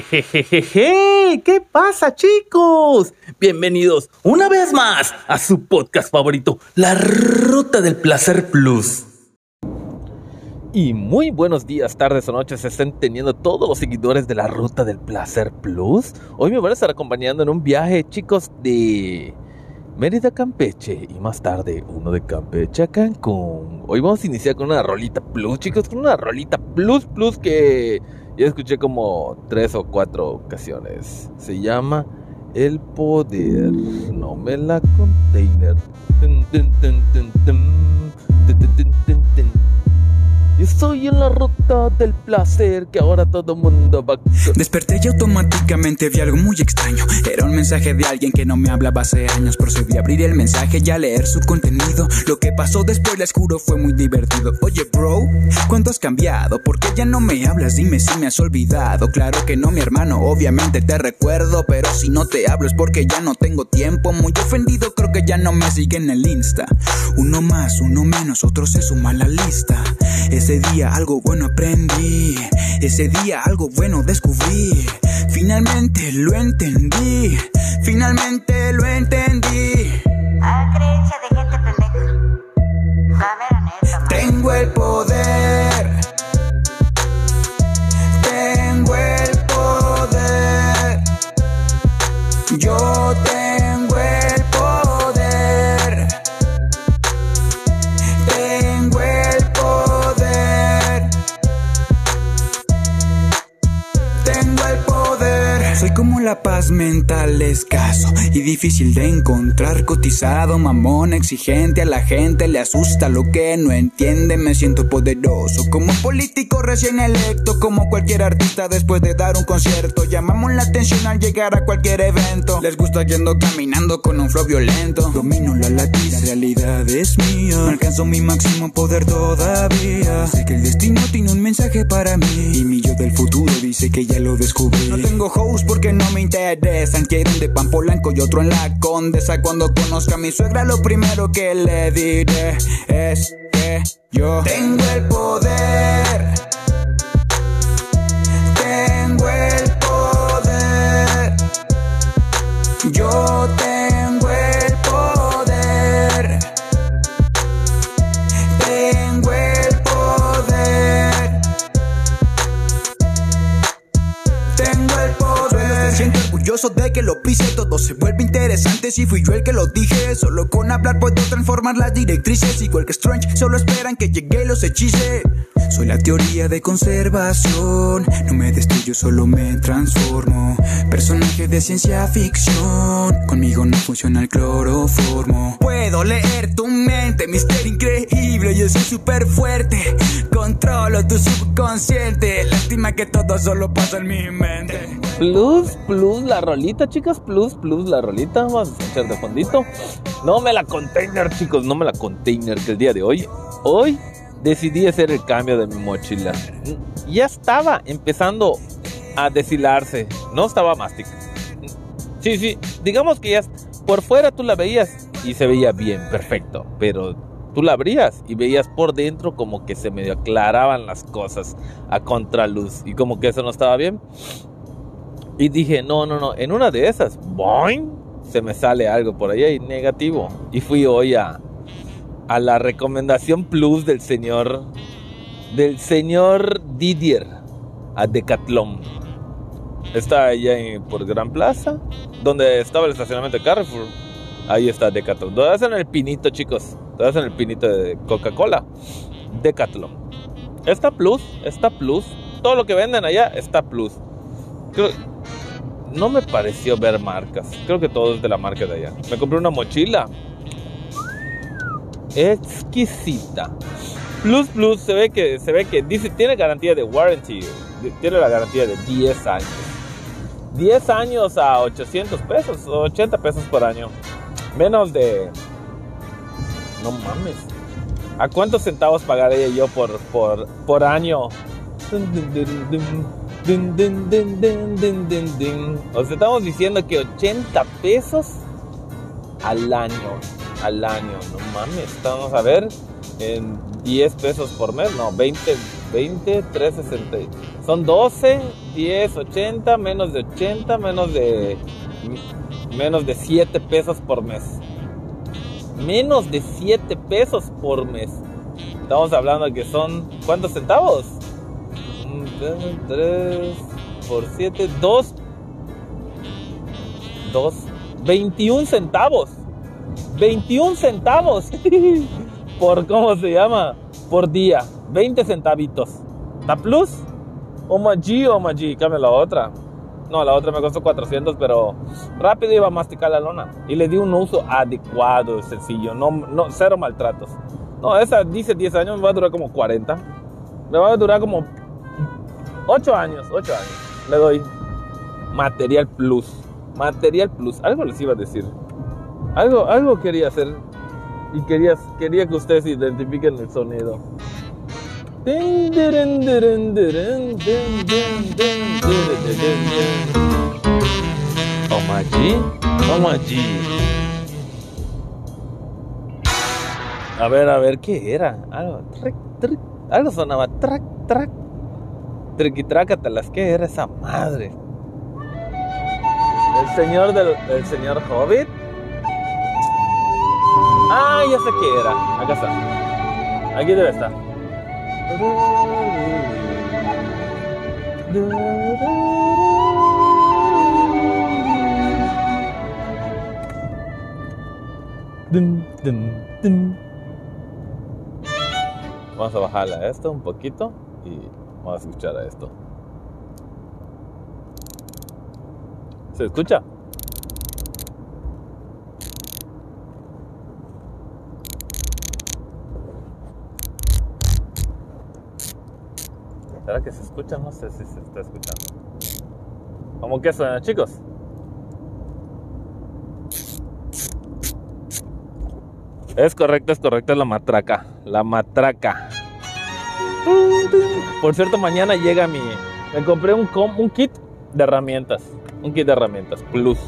Jejejeje, ¿qué pasa chicos? Bienvenidos una vez más a su podcast favorito, La Ruta del Placer Plus. Y muy buenos días, tardes o noches estén teniendo todos los seguidores de la Ruta del Placer Plus. Hoy me van a estar acompañando en un viaje, chicos, de Mérida Campeche y más tarde uno de Campeche a Cancún. Hoy vamos a iniciar con una rolita plus, chicos, con una rolita plus plus que ya escuché como tres o cuatro ocasiones. Se llama El Poder. No me la container. Yo estoy en la ruta del placer que ahora todo mundo va. Desperté y automáticamente vi algo muy extraño. Era un mensaje de alguien que no me hablaba hace años. Procedí a abrir el mensaje y a leer su contenido. Lo que pasó después, les juro, fue muy divertido. Oye, bro, ¿cuánto has cambiado? ¿Por qué ya no me hablas? Dime si me has olvidado. Claro que no, mi hermano, obviamente te recuerdo. Pero si no te hablo es porque ya no tengo tiempo. Muy ofendido, creo que ya no me siguen en el Insta. Uno más, uno menos, otro se suma a la lista. Ese día algo bueno aprendí, ese día algo bueno descubrí. Finalmente lo entendí, finalmente lo entendí. A creencia de gente pendeja. La mera neta. Tengo el poder. Mental escaso y difícil de encontrar. Cotizado, mamón, exigente. A la gente le asusta lo que no entiende. Me siento poderoso como político recién electo. Como cualquier artista después de dar un concierto. Llamamos la atención al llegar a cualquier evento. Les gusta yendo caminando con un flow violento. Domino la latina, la realidad es mía. Alcanzo mi máximo poder todavía. Sé que el destino tiene un mensaje para mí. Y mi yo del futuro dice que ya lo descubrí. No tengo host porque no me Quiero un de Pampolanco y otro en la Condesa. Cuando conozca a mi suegra, lo primero que le diré es que yo tengo el poder. Tengo el poder. Yo tengo orgulloso de que lo pise, todo se vuelve interesante si fui yo el que lo dije. Solo con hablar puedo transformar las directrices. Igual que Strange, solo esperan que llegue y los hechice. Soy la teoría de conservación. No me destruyo, solo me transformo. Personaje de ciencia ficción. Conmigo no funciona el cloroformo. Puedo leer tu mente, misterio increíble. Yo soy súper fuerte. Controlo tu subconsciente. Lástima que todo solo pasa en mi mente. Plus, plus, la rolita, chicas. Plus, plus, la rolita. Vamos a escuchar de fondito. No me la container, chicos. No me la container que el día de hoy. Hoy decidí hacer el cambio de mi mochila. Ya estaba empezando a deshilarse. No estaba mastic. Sí, sí. Digamos que ya por fuera tú la veías y se veía bien, perfecto. Pero tú la abrías y veías por dentro como que se medio aclaraban las cosas a contraluz. Y como que eso no estaba bien. Y dije, no, no, no. En una de esas, ¡boing! Se me sale algo por ahí negativo. Y fui hoy a, a la recomendación plus del señor del señor Didier a Decathlon. Está allá en- por Gran Plaza, donde estaba el estacionamiento de Carrefour. Ahí está Decathlon. Donde hacen el pinito, chicos. Donde hacen el pinito de Coca-Cola. Decathlon. Está plus, está plus. Todo lo que venden allá está plus. No me pareció ver marcas. Creo que todo es de la marca de allá. Me compré una mochila exquisita. Plus Plus se ve que, se ve que dice, tiene garantía de warranty, tiene la garantía de 10 años. 10 años a 800 pesos, 80 pesos por año. Menos de... No mames. ¿A cuántos centavos pagaría yo por, por, por año? Os estamos diciendo que 80 pesos al año al año, no mames. Estamos a ver en 10 pesos por mes, no, 20, 20, 360. Son 12, 10, 80, menos de 80, menos de menos de 7 pesos por mes. Menos de 7 pesos por mes. Estamos hablando que son ¿cuántos centavos? 3 por 7, 2 2 21 centavos. 21 centavos por cómo se llama por día. 20 centavitos. ¿Está plus? O G o G, cambia la otra. No, la otra me costó 400, pero rápido iba a masticar la lona. Y le di un uso adecuado, sencillo, no, no, cero maltratos. No, esa dice 10 años, me va a durar como 40. Me va a durar como 8 años, 8 años. Le doy material plus. Material plus. Algo les iba a decir. Algo, algo quería hacer. Y quería, quería que ustedes identifiquen el sonido. Omaji, Omaji. A ver, a ver, ¿qué era? Algo, tric, tric, algo sonaba, trac, trac. Triquitrácatelas, ¿qué era esa madre? El señor del el señor Hobbit. Ah, ya sé qué era. Acá está. Aquí debe estar. Vamos a bajarle a esto un poquito y vamos a escuchar a esto. ¿Se escucha? ¿Será que se escucha? No sé si se está escuchando. ¿Cómo que suena, chicos? Es correcto, es correcto, es la matraca. La matraca. Por cierto, mañana llega mi. Me compré un, com- un kit de herramientas. Un kit de herramientas Plus.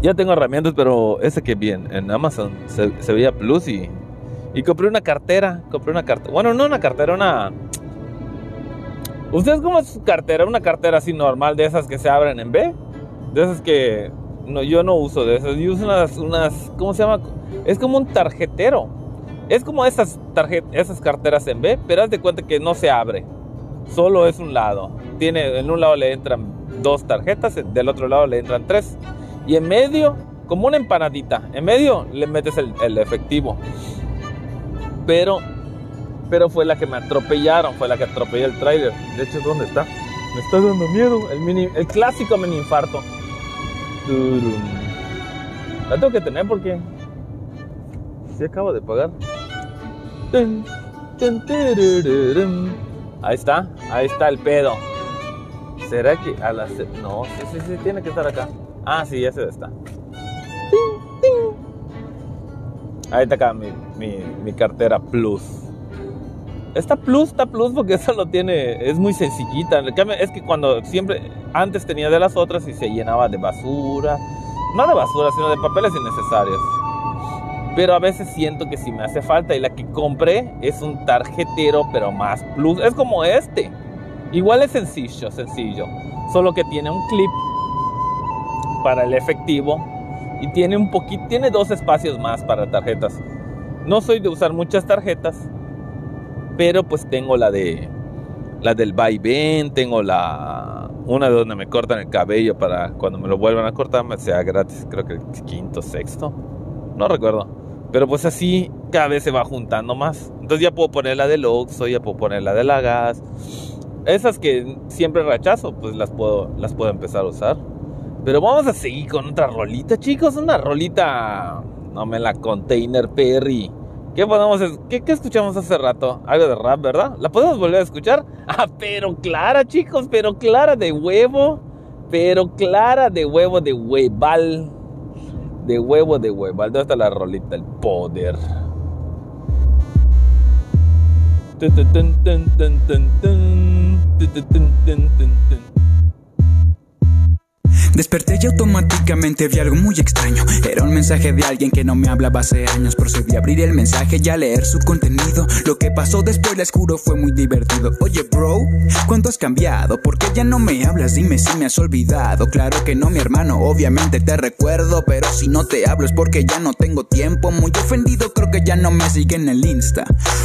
Ya tengo herramientas, pero ese que bien. En Amazon se, se veía Plus y. Y compré una cartera. Compré una cartera. Bueno, no una cartera, una. ¿Ustedes cómo es su cartera? Una cartera así normal, de esas que se abren en B. De esas que. No, yo no uso de esas. Yo uso unas. unas ¿Cómo se llama? Es como un tarjetero. Es como esas, tarjet esas carteras en B, pero haz de cuenta que no se abre. Solo es un lado. Tiene, en un lado le entran dos tarjetas, del otro lado le entran tres. Y en medio, como una empanadita, en medio le metes el, el efectivo. Pero, pero fue la que me atropellaron, fue la que atropelló el trailer. De hecho, ¿dónde está? Me está dando miedo. El, mini, el clásico mini infarto. La tengo que tener porque Sí acabo de pagar. Ahí está, ahí está el pedo. ¿Será que a las... No, sí, sí, sí, tiene que estar acá. Ah, sí, ese está. Ting, ting. Ahí está acá mi, mi, mi cartera Plus. Esta Plus está Plus porque esa lo tiene, es muy sencillita. Es que cuando siempre, antes tenía de las otras y se llenaba de basura. No de basura, sino de papeles innecesarios. Pero a veces siento que si me hace falta. Y la que compré es un tarjetero, pero más plus. Es como este. Igual es sencillo, sencillo. Solo que tiene un clip para el efectivo. Y tiene un poquito, tiene dos espacios más para tarjetas. No soy de usar muchas tarjetas. Pero pues tengo la de la del vaivén, tengo la una de donde me cortan el cabello para cuando me lo vuelvan a cortar me sea gratis, creo que el quinto, sexto, no recuerdo. Pero pues así cada vez se va juntando más. Entonces ya puedo poner la del Oxxo, ya puedo poner la de la gas. Esas que siempre rechazo, pues las puedo, las puedo empezar a usar. Pero vamos a seguir con otra rolita, chicos. Una rolita, no me la container Perry. ¿Qué podemos, qué, qué escuchamos hace rato? Algo de rap, ¿verdad? ¿La podemos volver a escuchar? Ah, pero clara, chicos, pero clara de huevo. Pero clara de huevo de hueval. De huevo de hueval. ¿Dónde está la rolita? El poder. Desperté y automáticamente vi algo muy extraño. Era un mensaje de alguien que no me hablaba hace años. Procedí a abrir el mensaje y a leer su contenido. Lo que pasó después, les juro, fue muy divertido. Oye, bro, ¿cuánto has cambiado? ¿Por qué ya no me hablas? Dime si me has olvidado. Claro que no, mi hermano, obviamente te recuerdo. Pero si no te hablo es porque ya no tengo tiempo. Muy ofendido, creo que ya no me siguen en el Insta.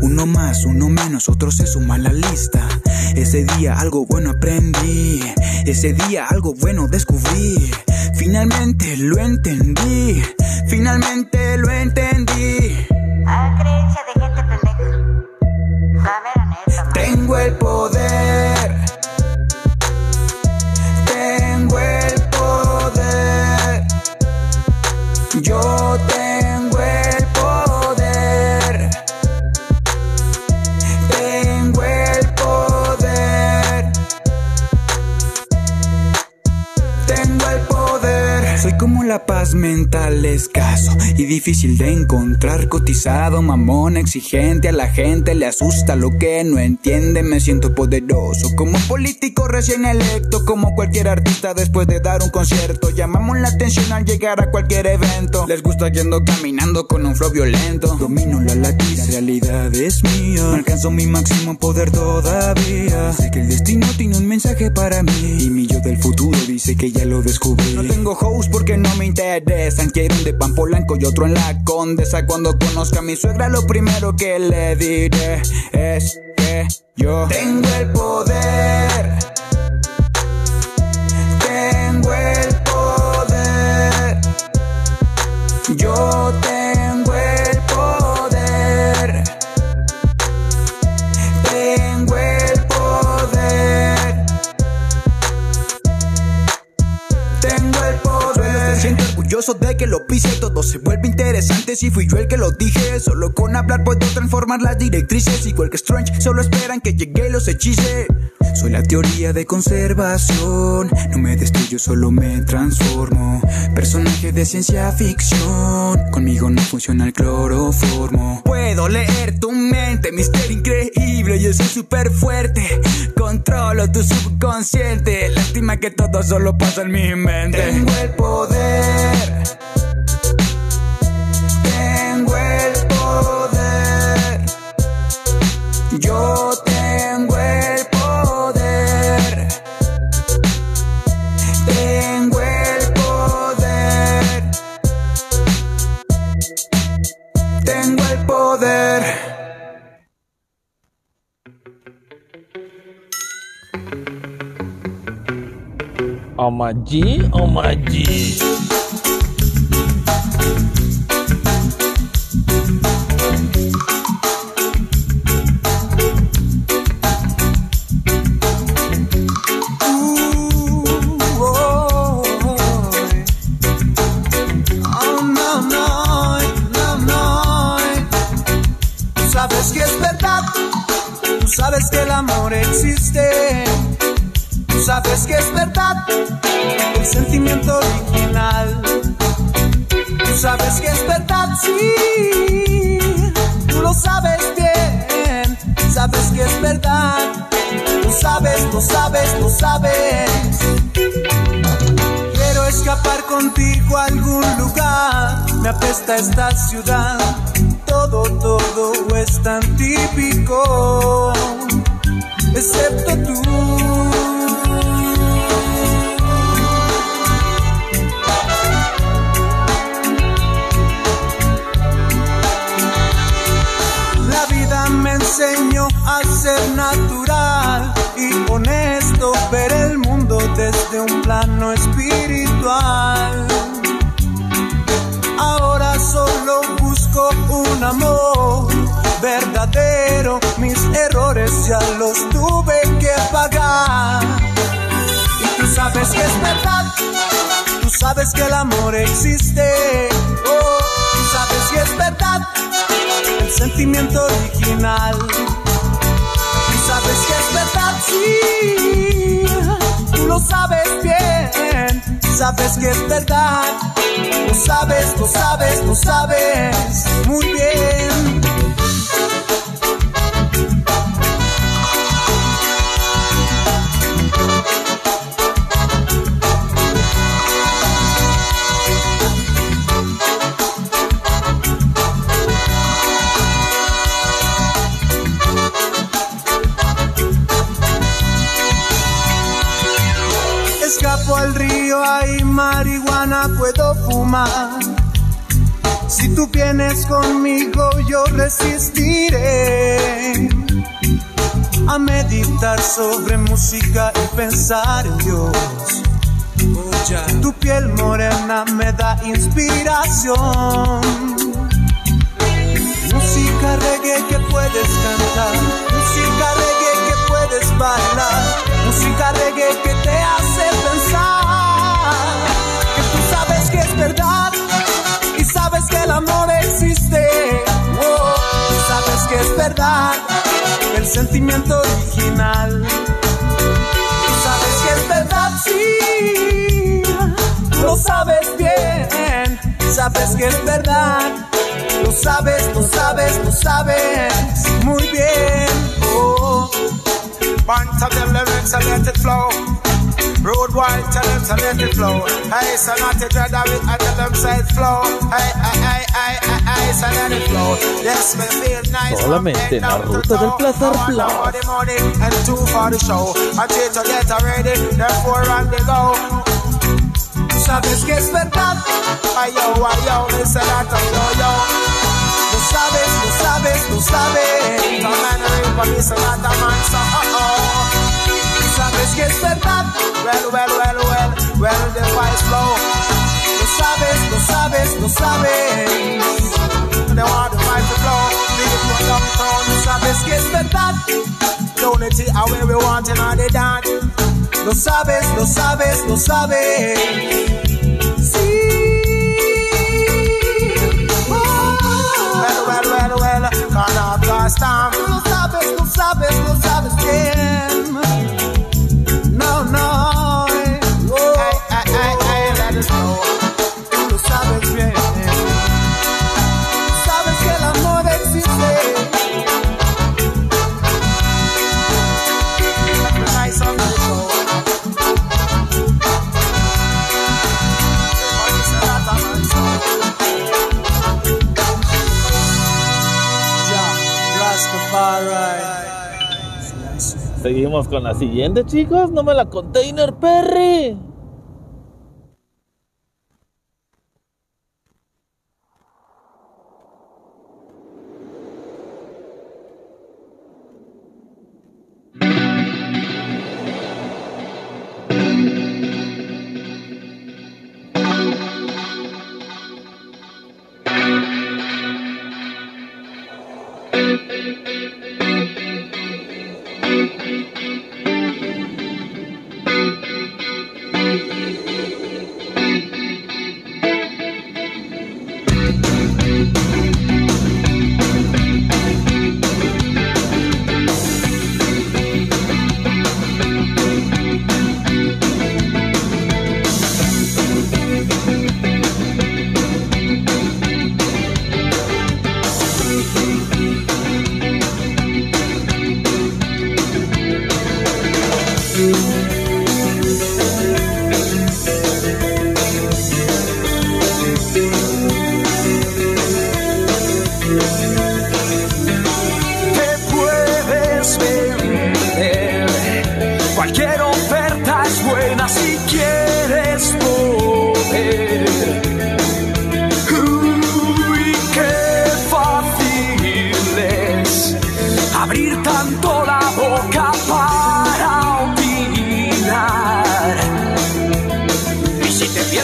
Uno más, uno menos, otro se suma a la lista. Ese día algo bueno aprendí. Ese día algo bueno descubrí. Finalmente lo entendí. Finalmente lo entendí. A creencia de gente pendeja. La mera neta, man. Tengo el poder. Escaso y difícil de encontrar. Cotizado, mamón, exigente. A la gente le asusta lo que no entiende. Me siento poderoso como político recién electo. Como cualquier artista después de dar un concierto. Llamamos la atención al llegar a cualquier evento. Les gusta que ando caminando con un flow violento. Domino la latina, la realidad es mía. Alcanzo mi máximo poder todavía. Sé que el destino tiene un mensaje para mí. Y mi yo del futuro dice que ya lo descubrí. No tengo host porque no me interesan. Quiero un de pan polanco y otro en la condesa. Cuando conozca a mi suegra, lo primero que le diré es que yo tengo el poder. Tengo el poder. Yo de que lo pise. Todo se vuelve interesante si fui yo el que lo dije. Solo con hablar puedo transformar las directrices. Igual que Strange, solo esperan que llegue y los hechice. Soy la teoría de conservación. No me destruyo, solo me transformo. Personaje de ciencia ficción. Conmigo no funciona el cloroformo. Puedo leer tu mente, misterio increíble. Yo soy súper fuerte. Controlo tu subconsciente. Lástima que todo solo pasa en mi mente. Tengo el poder. Tengo el poder. Yo Oh my G, oh my G. algún lugar. Me apesta esta ciudad. Todo, todo es tan típico. Excepto tú. La vida me enseñó a ser natural y honesto, ver el mundo desde un plano espiritual. Busco un amor verdadero, mis errores ya los tuve que pagar. Y tú sabes que es verdad, tú sabes que el amor existe, oh, tú sabes que es verdad, el sentimiento original. Tú sabes que es verdad, sí. Tú lo sabes bien. Sabes que es verdad. Lo sabes, lo sabes, lo sabes muy bien. Si tú vienes conmigo, yo resistiré a meditar sobre música y pensar en Dios. Tu piel morena me da inspiración. Música reggae que puedes cantar, música reggae que puedes bailar, música reggae que te hace el amor existe. Oh, sabes que es verdad el sentimiento original. Sabes que es verdad, sí, lo sabes bien. Sabes que es verdad, lo sabes, lo sabes, lo sabes muy bien. Oh. Bunch of them lyrics and let it flow. Road wide, tell them to let it flow. Hey, so not to dread of it, I tell them flow. Hey, hey, hey, hey, hey, hey, so let it flow. Yes, me feel nice. Solamente en la ruta del placer. For the money and two for the show. I three to get ready, therefore on the go. Sabes que es verdad, Ay, yo, ay, yo, me say that I'm yo, yo. lo sabes, lo sabes, lo sabes. Some man ring for me, say that I'm man, so uh-oh. Sabes que es verdad, Well, well, well, well, well, the vibes flow. lo sabes, lo sabes, lo sabes. They want the to flow. Big it downtown. Sabes que es verdad, Unity, how where we want in all the dance. lo sabes, lo sabes, lo sabes. Sí. Well, well, well, well, Corner blast time. Lo sabes, lo sabes, lo sabes bien. Seguimos con la siguiente, chicos. No me la container, Perry.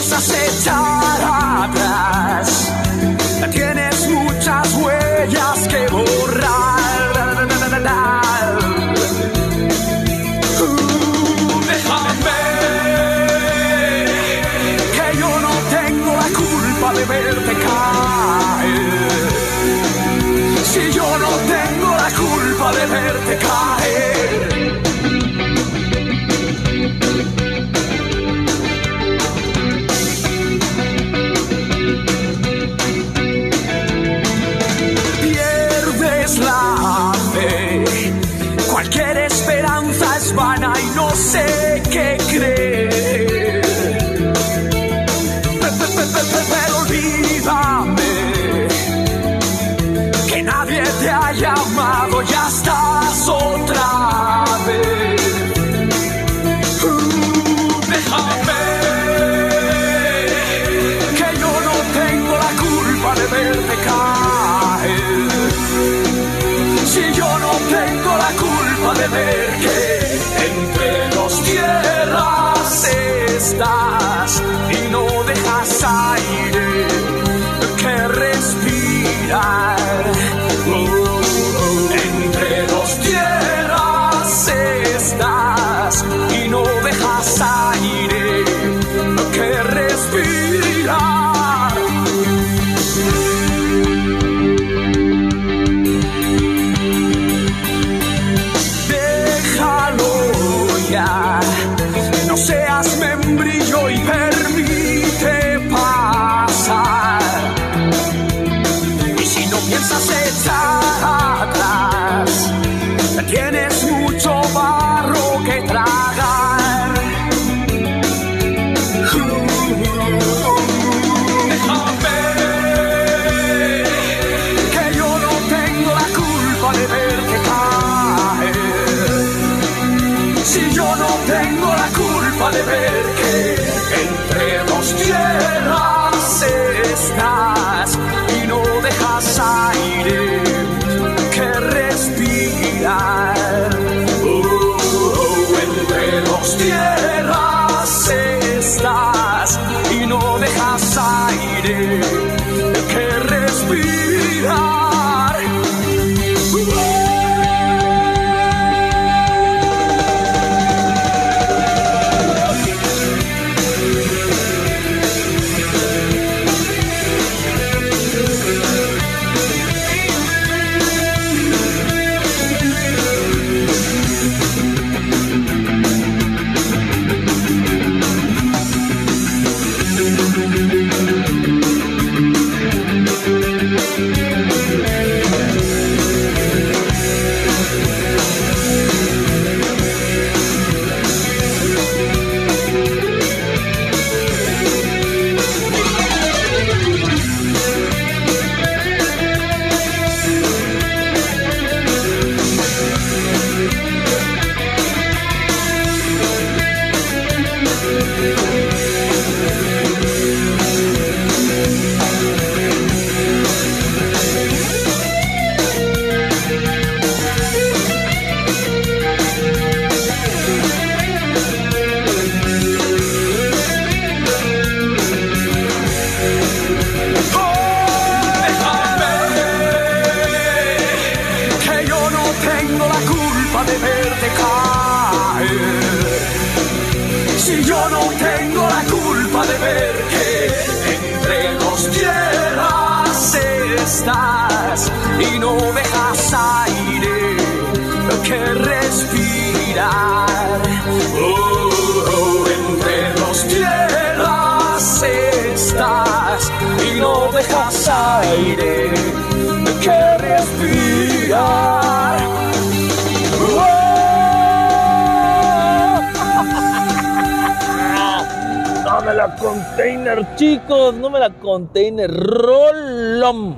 Si te piensas echar atrás, aire que respirar. No me la container, chicos. No me la container. Rolón.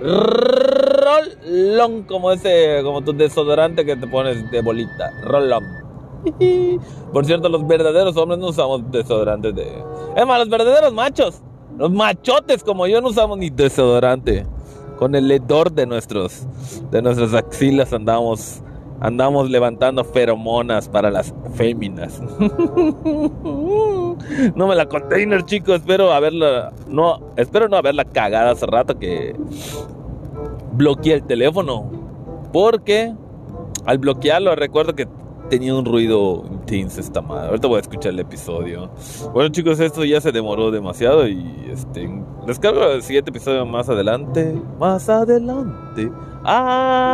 Rolón. Como ese, como tu desodorante que te pones de bolita. Rolón. Por cierto, los verdaderos hombres no usamos desodorantes de. Es más, los verdaderos machos. Los machotes como yo no usamos ni desodorante. Con el hedor de nuestros de nuestras axilas andamos levantando feromonas para las féminas. no me la container, chicos, espero haberla no espero no haberla cagada hace rato que bloqueé el teléfono porque al bloquearlo recuerdo que tenía un ruido intenso esta madre. Ahorita voy a escuchar el episodio. Bueno, chicos, esto ya se demoró demasiado y este les cargo el siguiente episodio más adelante. Más adelante. Adiós.